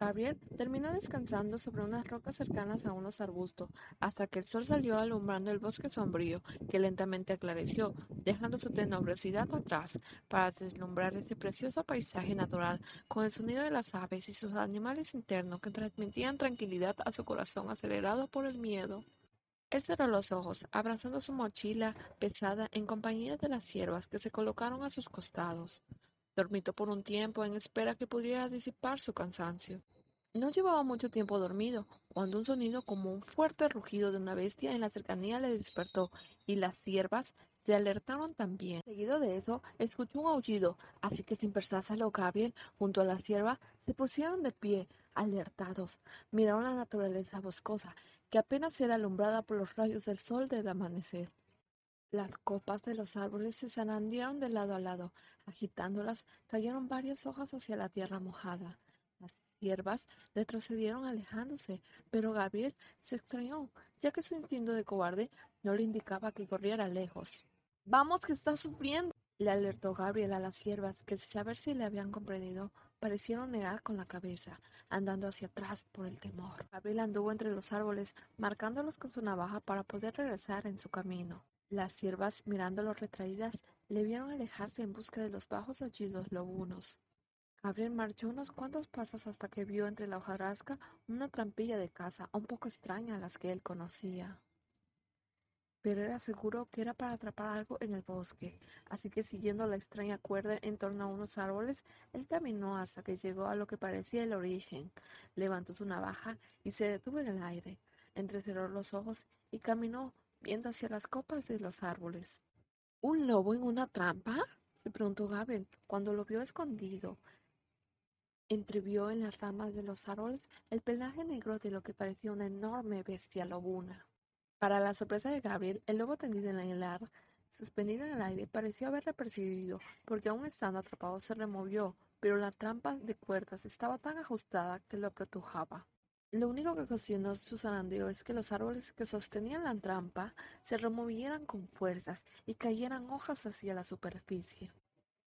Gabriel terminó descansando sobre unas rocas cercanas a unos arbustos, hasta que el sol salió alumbrando el bosque sombrío, que lentamente aclareció, dejando su tenebrosidad atrás, para deslumbrar ese precioso paisaje natural, con el sonido de las aves y sus animales internos que transmitían tranquilidad a su corazón acelerado por el miedo. Él cerró los ojos, abrazando su mochila pesada en compañía de las siervas que se colocaron a sus costados. Dormitó por un tiempo en espera que pudiera disipar su cansancio. No llevaba mucho tiempo dormido, cuando un sonido como un fuerte rugido de una bestia en la cercanía le despertó, y las siervas se alertaron también. Seguido de eso, escuchó un aullido, así que sin pensárselo Gabriel, junto a la sierva, se pusieron de pie, alertados. Miraron la naturaleza boscosa, que apenas era alumbrada por los rayos del sol del amanecer. Las copas de los árboles se zarandearon de lado a lado. Agitándolas, cayeron varias hojas hacia la tierra mojada. Las hierbas retrocedieron alejándose, pero Gabriel se extrañó, ya que su instinto de cobarde no le indicaba que corriera lejos. Vamos, que está sufriendo. Le alertó Gabriel a las hierbas, que sin saber si le habían comprendido, parecieron negar con la cabeza, andando hacia atrás por el temor. Gabriel anduvo entre los árboles, marcándolos con su navaja para poder regresar en su camino. Las siervas, mirándolo retraídas, le vieron alejarse en busca de los bajos aullidos lobunos. Gabriel marchó unos cuantos pasos hasta que vio entre la hojarasca una trampilla de caza un poco extraña a las que él conocía. Pero era seguro que era para atrapar algo en el bosque, así que siguiendo la extraña cuerda en torno a unos árboles, él caminó hasta que llegó a lo que parecía el origen. Levantó su navaja y se detuvo en el aire. Entrecerró los ojos y caminó viendo hacia las copas de los árboles. ¿Un lobo en una trampa? se preguntó Gabriel cuando lo vio escondido. Entrevió en las ramas de los árboles el pelaje negro de lo que parecía una enorme bestia lobuna. Para la sorpresa de Gabriel, el lobo tendido en el ar, suspendido en el aire, pareció haberle percibido, porque aún estando atrapado se removió, pero la trampa de cuerdas estaba tan ajustada que lo apretujaba. Lo único que ocasionó su zarandeo es que los árboles que sostenían la trampa se removieran con fuerzas y cayeran hojas hacia la superficie.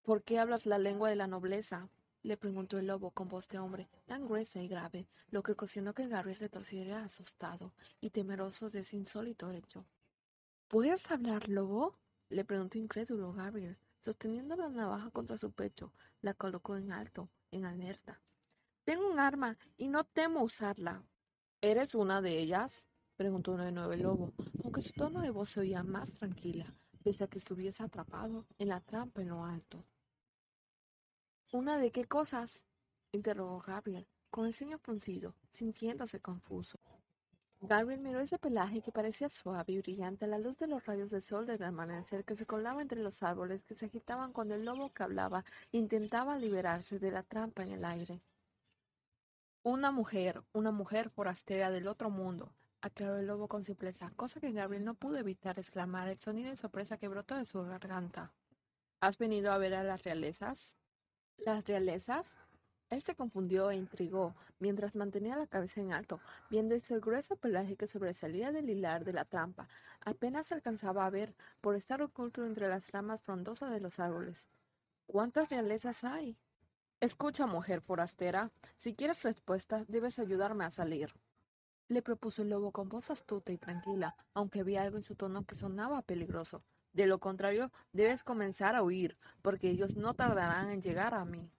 ¿Por qué hablas la lengua de la nobleza? le preguntó el lobo con voz de hombre, tan gruesa y grave, lo que ocasionó que Gabriel retrocediera asustado y temeroso de ese insólito hecho. ¿Puedes hablar, lobo? le preguntó incrédulo Gabriel, sosteniendo la navaja contra su pecho, la colocó en alto, en alerta. Tengo un arma y no temo usarla. ¿Eres una de ellas? preguntó de nuevo el lobo, aunque su tono de voz se oía más tranquila, pese a que estuviese atrapado en la trampa en lo alto. ¿Una de qué cosas? interrogó Gabriel, con el ceño fruncido, sintiéndose confuso. Gabriel miró ese pelaje que parecía suave y brillante a la luz de los rayos del sol del amanecer que se colaba entre los árboles que se agitaban cuando el lobo que hablaba intentaba liberarse de la trampa en el aire. Una mujer, una mujer forastera del otro mundo, aclaró el lobo con simpleza, cosa que Gabriel no pudo evitar exclamar el sonido de sorpresa que brotó de su garganta. ¿Has venido a ver a las realezas? ¿Las realezas? Él se confundió e intrigó, mientras mantenía la cabeza en alto, viendo ese grueso pelaje que sobresalía del hilar de la trampa. Apenas se alcanzaba a ver por estar oculto entre las ramas frondosas de los árboles. ¿Cuántas realezas hay? Escucha, mujer forastera, si quieres respuestas, debes ayudarme a salir. Le propuso el lobo con voz astuta y tranquila, aunque había algo en su tono que sonaba peligroso. De lo contrario, debes comenzar a huir, porque ellos no tardarán en llegar a mí.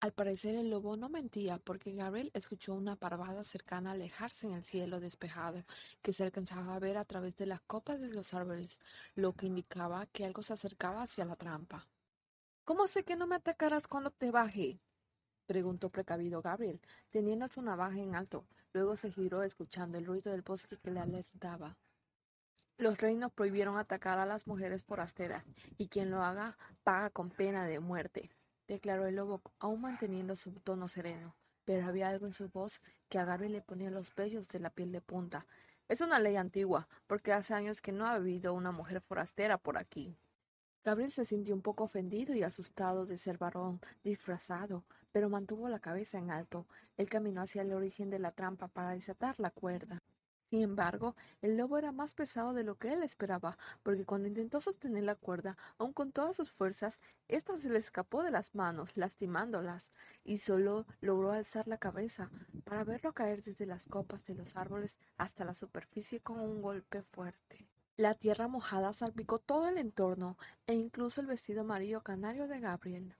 Al parecer el lobo no mentía, porque Gabriel escuchó una parvada cercana alejarse en el cielo despejado, que se alcanzaba a ver a través de las copas de los árboles, lo que indicaba que algo se acercaba hacia la trampa. ¿Cómo sé que no me atacarás cuando te baje? preguntó precavido Gabriel, teniendo su navaja en alto. Luego se giró escuchando el ruido del bosque que le alertaba. Los reinos prohibieron atacar a las mujeres forasteras, y quien lo haga paga con pena de muerte, declaró el lobo, aún manteniendo su tono sereno. Pero había algo en su voz que a Gabriel le ponía los vellos de la piel de punta. Es una ley antigua, porque hace años que no ha habido una mujer forastera por aquí. Gabriel se sintió un poco ofendido y asustado de ser varón disfrazado, pero mantuvo la cabeza en alto. Él caminó hacia el origen de la trampa para desatar la cuerda. Sin embargo, el lobo era más pesado de lo que él esperaba, porque cuando intentó sostener la cuerda, aun con todas sus fuerzas, ésta se le escapó de las manos, lastimándolas, y solo logró alzar la cabeza para verlo caer desde las copas de los árboles hasta la superficie con un golpe fuerte. La tierra mojada salpicó todo el entorno, e incluso el vestido amarillo canario de Gabriel.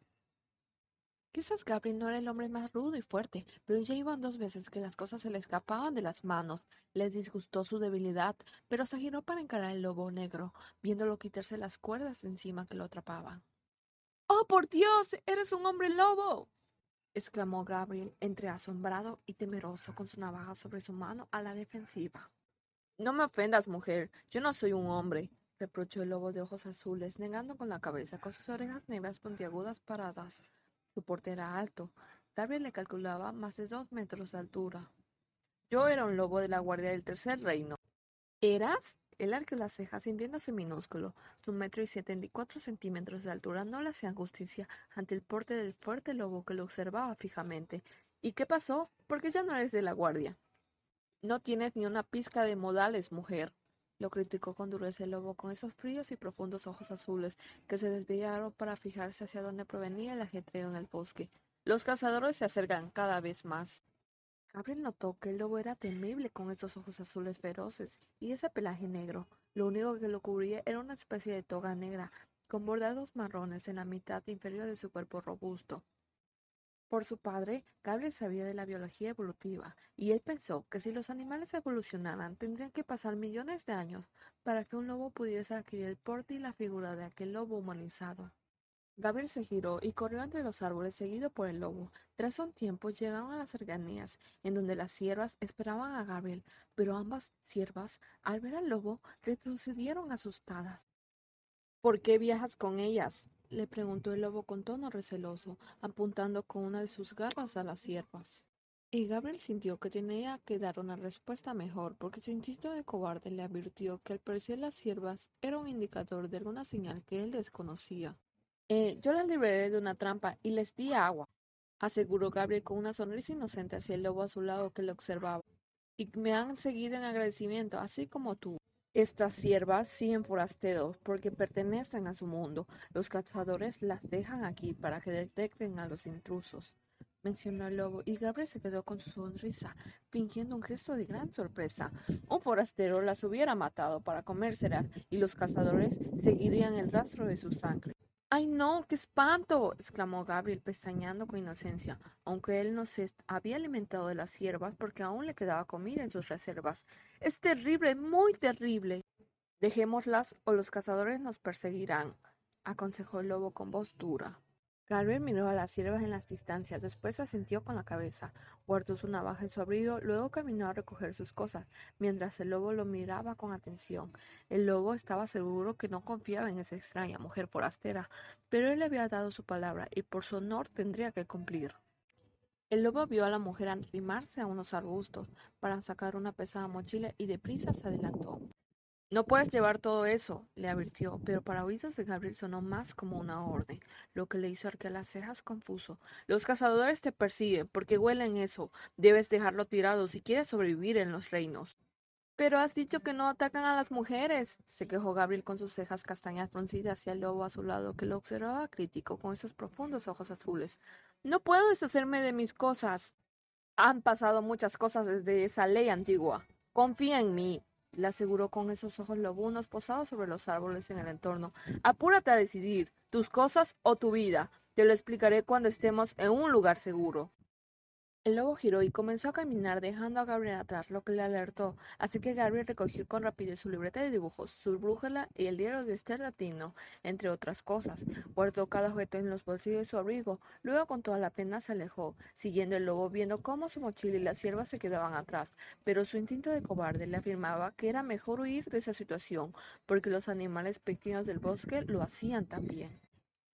Quizás Gabriel no era el hombre más rudo y fuerte, pero ya iban dos veces que las cosas se le escapaban de las manos. Le disgustó su debilidad, pero se giró para encarar al lobo negro, viéndolo quitarse las cuerdas encima que lo atrapaban. ¡Oh, por Dios! ¡Eres un hombre lobo! exclamó Gabriel, entre asombrado y temeroso, con su navaja sobre su mano a la defensiva. No me ofendas, mujer. Yo no soy un hombre, reprochó el lobo de ojos azules, negando con la cabeza, con sus orejas negras puntiagudas paradas. Su porte era alto. Gabriel le calculaba más de dos metros de altura. Yo era un lobo de la guardia del tercer reino. ¿Eras? El arqueó las cejas, sintiéndose minúsculo. Su metro y setenta y cuatro centímetros de altura no le hacían justicia ante el porte del fuerte lobo que lo observaba fijamente. ¿Y qué pasó? Porque ya no eres de la guardia. No tienes ni una pizca de modales, mujer. Lo criticó con dureza el lobo, con esos fríos y profundos ojos azules que se desviaron para fijarse hacia dónde provenía el ajetreo en el bosque. Los cazadores se acercan cada vez más. Gabriel notó que el lobo era temible con esos ojos azules feroces y ese pelaje negro. Lo único que lo cubría era una especie de toga negra, con bordados marrones en la mitad inferior de su cuerpo robusto. Por su padre, Gabriel sabía de la biología evolutiva, y él pensó que si los animales evolucionaran tendrían que pasar millones de años para que un lobo pudiese adquirir el porte y la figura de aquel lobo humanizado. Gabriel se giró y corrió entre los árboles seguido por el lobo. Tras un tiempo llegaron a las cercanías, en donde las ciervas esperaban a Gabriel, pero ambas ciervas, al ver al lobo, retrocedieron asustadas. ¿Por qué viajas con ellas? Le preguntó el lobo con tono receloso, apuntando con una de sus garras a las ciervas. Y Gabriel sintió que tenía que dar una respuesta mejor, porque su instinto de cobarde le advirtió que al parecer las ciervas era un indicador de alguna señal que él desconocía. Eh, yo las liberé de una trampa y les di agua, aseguró Gabriel con una sonrisa inocente hacia el lobo a su lado que lo observaba. Y me han seguido en agradecimiento, así como tú. Estas siervas siguen forasteros porque pertenecen a su mundo. Los cazadores las dejan aquí para que detecten a los intrusos. Mencionó el lobo y Gabriel se quedó con su sonrisa, fingiendo un gesto de gran sorpresa. Un forastero las hubiera matado para comérselas y los cazadores seguirían el rastro de su sangre. ¡Ay, no! ¡Qué espanto! exclamó Gabriel, pestañeando con inocencia, aunque él no se había alimentado de las hierbas porque aún le quedaba comida en sus reservas. Es terrible, muy terrible. Dejémoslas o los cazadores nos perseguirán, aconsejó el lobo con voz dura. Gabriel miró a las siervas en las distancias, después asintió con la cabeza, guardó su navaja en su abrigo, luego caminó a recoger sus cosas, mientras el lobo lo miraba con atención. El lobo estaba seguro que no confiaba en esa extraña mujer forastera, pero él le había dado su palabra y por su honor tendría que cumplir. El lobo vio a la mujer arrimarse a unos arbustos para sacar una pesada mochila y deprisa se adelantó. No puedes llevar todo eso, le advirtió, pero para oídos de Gabriel sonó más como una orden, lo que le hizo arquear las cejas confuso. Los cazadores te persiguen porque huelen eso. Debes dejarlo tirado si quieres sobrevivir en los reinos. Pero has dicho que no atacan a las mujeres, se quejó Gabriel con sus cejas castañas fruncidas hacia el lobo a su lado, que lo observaba crítico con esos profundos ojos azules. No puedo deshacerme de mis cosas. Han pasado muchas cosas desde esa ley antigua. Confía en mí le aseguró con esos ojos lobunos posados sobre los árboles en el entorno. Apúrate a decidir, tus cosas o tu vida. Te lo explicaré cuando estemos en un lugar seguro. El lobo giró y comenzó a caminar dejando a Gabriel atrás, lo que le alertó, así que Gabriel recogió con rapidez su libreta de dibujos, su brújula y el diario de Esther Latino, entre otras cosas. Guardó cada objeto en los bolsillos de su abrigo, luego con toda la pena se alejó, siguiendo el lobo viendo cómo su mochila y la sierva se quedaban atrás, pero su instinto de cobarde le afirmaba que era mejor huir de esa situación, porque los animales pequeños del bosque lo hacían también.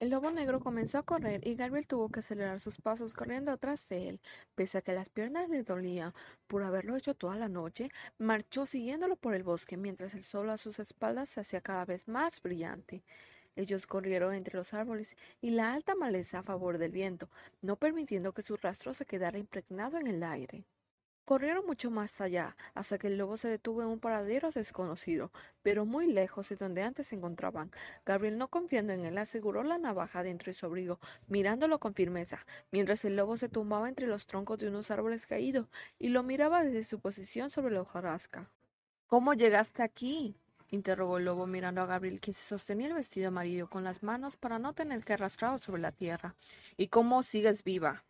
El lobo negro comenzó a correr y Gabriel tuvo que acelerar sus pasos corriendo atrás de él. Pese a que las piernas le dolían por haberlo hecho toda la noche, marchó siguiéndolo por el bosque mientras el sol a sus espaldas se hacía cada vez más brillante. Ellos corrieron entre los árboles y la alta maleza a favor del viento, no permitiendo que su rastro se quedara impregnado en el aire. Corrieron mucho más allá, hasta que el lobo se detuvo en un paradero desconocido, pero muy lejos de donde antes se encontraban. Gabriel, no confiando en él, aseguró la navaja dentro de su abrigo, mirándolo con firmeza, mientras el lobo se tumbaba entre los troncos de unos árboles caídos y lo miraba desde su posición sobre la hojarasca. ¿Cómo llegaste aquí? interrogó el lobo mirando a Gabriel, quien se sostenía el vestido amarillo con las manos para no tener que arrastrarlo sobre la tierra. ¿Y cómo sigues viva?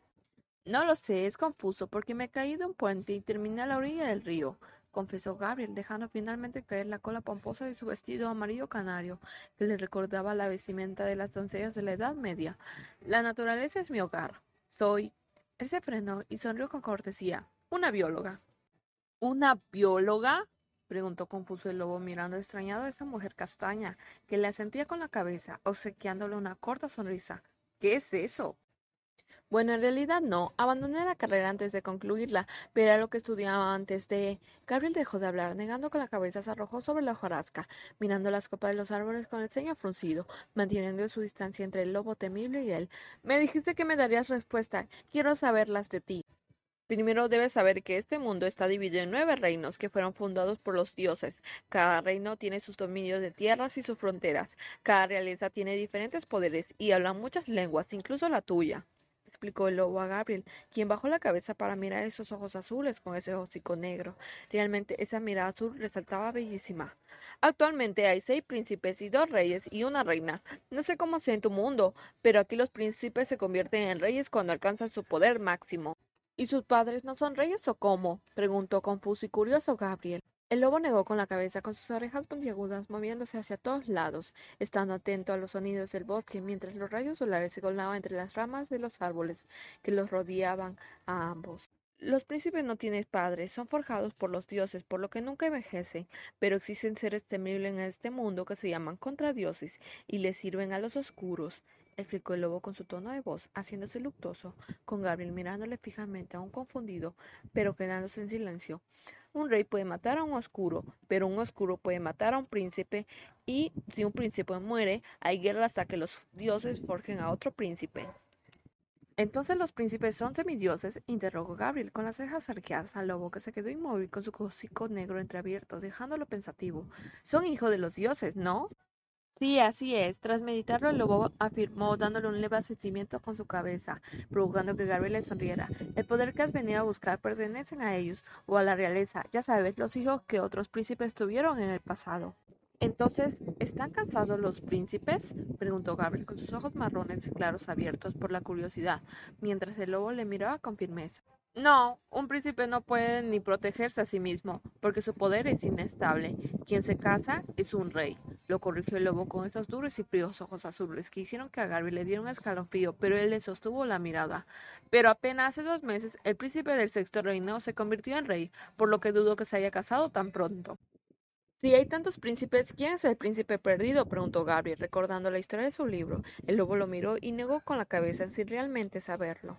No lo sé, es confuso, porque me caí de un puente y terminé a la orilla del río, confesó Gabriel, dejando finalmente caer la cola pomposa de su vestido amarillo canario, que le recordaba la vestimenta de las doncellas de la Edad Media. La naturaleza es mi hogar. Soy. Él se frenó y sonrió con cortesía. Una bióloga. ¿Una bióloga? preguntó confuso el lobo mirando extrañado a esa mujer castaña, que le asentía con la cabeza, obsequiándole una corta sonrisa. ¿Qué es eso? Bueno, en realidad no. Abandoné la carrera antes de concluirla, pero era lo que estudiaba antes de... Gabriel dejó de hablar, negando con la cabeza se arrojó sobre la hojarasca, mirando las copas de los árboles con el ceño fruncido, manteniendo su distancia entre el lobo temible y él. Me dijiste que me darías respuesta. Quiero saberlas de ti. Primero debes saber que este mundo está dividido en nueve reinos que fueron fundados por los dioses. Cada reino tiene sus dominios de tierras y sus fronteras. Cada realeza tiene diferentes poderes y hablan muchas lenguas, incluso la tuya explicó el lobo a Gabriel, quien bajó la cabeza para mirar esos ojos azules con ese hocico negro. Realmente esa mirada azul resaltaba bellísima. Actualmente hay seis príncipes y dos reyes y una reina. No sé cómo sea en tu mundo, pero aquí los príncipes se convierten en reyes cuando alcanzan su poder máximo. ¿Y sus padres no son reyes o cómo? preguntó confuso y curioso Gabriel. El lobo negó con la cabeza, con sus orejas puntiagudas, moviéndose hacia todos lados, estando atento a los sonidos del bosque, mientras los rayos solares se colaban entre las ramas de los árboles que los rodeaban a ambos. Los príncipes no tienen padres, son forjados por los dioses, por lo que nunca envejecen, pero existen seres temibles en este mundo que se llaman contradioses y les sirven a los oscuros explicó el lobo con su tono de voz, haciéndose luctuoso, con Gabriel mirándole fijamente, aún confundido, pero quedándose en silencio. Un rey puede matar a un oscuro, pero un oscuro puede matar a un príncipe, y si un príncipe muere, hay guerra hasta que los dioses forjen a otro príncipe. Entonces los príncipes son semidioses, interrogó Gabriel con las cejas arqueadas al lobo que se quedó inmóvil con su hocico negro entreabierto, dejándolo pensativo. Son hijos de los dioses, ¿no? Sí, así es. Tras meditarlo, el lobo afirmó, dándole un leve asentimiento con su cabeza, provocando que Gabriel le sonriera. El poder que has venido a buscar pertenecen a ellos o a la realeza, ya sabes, los hijos que otros príncipes tuvieron en el pasado. Entonces, ¿están cansados los príncipes? preguntó Gabriel con sus ojos marrones claros abiertos por la curiosidad, mientras el lobo le miraba con firmeza. No, un príncipe no puede ni protegerse a sí mismo, porque su poder es inestable. Quien se casa es un rey. Lo corrigió el lobo con estos duros y fríos ojos azules que hicieron que a Garby le diera un escalofrío, pero él le sostuvo la mirada. Pero apenas hace dos meses, el príncipe del sexto reino se convirtió en rey, por lo que dudo que se haya casado tan pronto. Si hay tantos príncipes, ¿quién es el príncipe perdido? preguntó Gabriel, recordando la historia de su libro. El lobo lo miró y negó con la cabeza sin realmente saberlo.